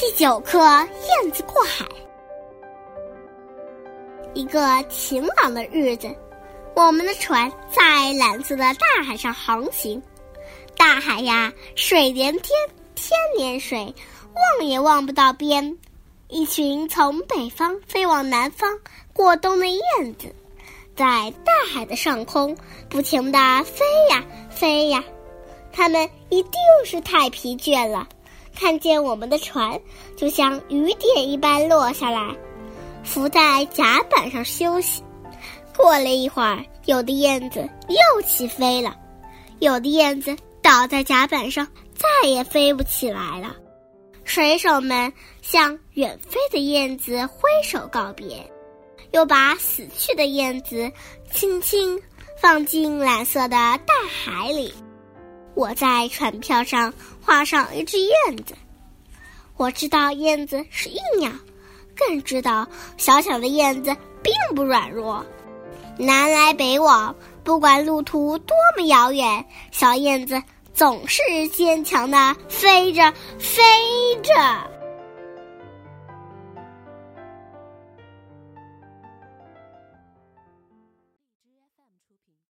第九课燕子过海。一个晴朗的日子，我们的船在蓝色的大海上航行。大海呀，水连天，天连水，望也望不到边。一群从北方飞往南方过冬的燕子，在大海的上空不停地飞呀飞呀，它们一定是太疲倦了。看见我们的船，就像雨点一般落下来，浮在甲板上休息。过了一会儿，有的燕子又起飞了，有的燕子倒在甲板上，再也飞不起来了。水手们向远飞的燕子挥手告别，又把死去的燕子轻轻放进蓝色的大海里。我在船票上画上一只燕子，我知道燕子是一鸟，更知道小小的燕子并不软弱。南来北往，不管路途多么遥远，小燕子总是坚强的飞着，飞着。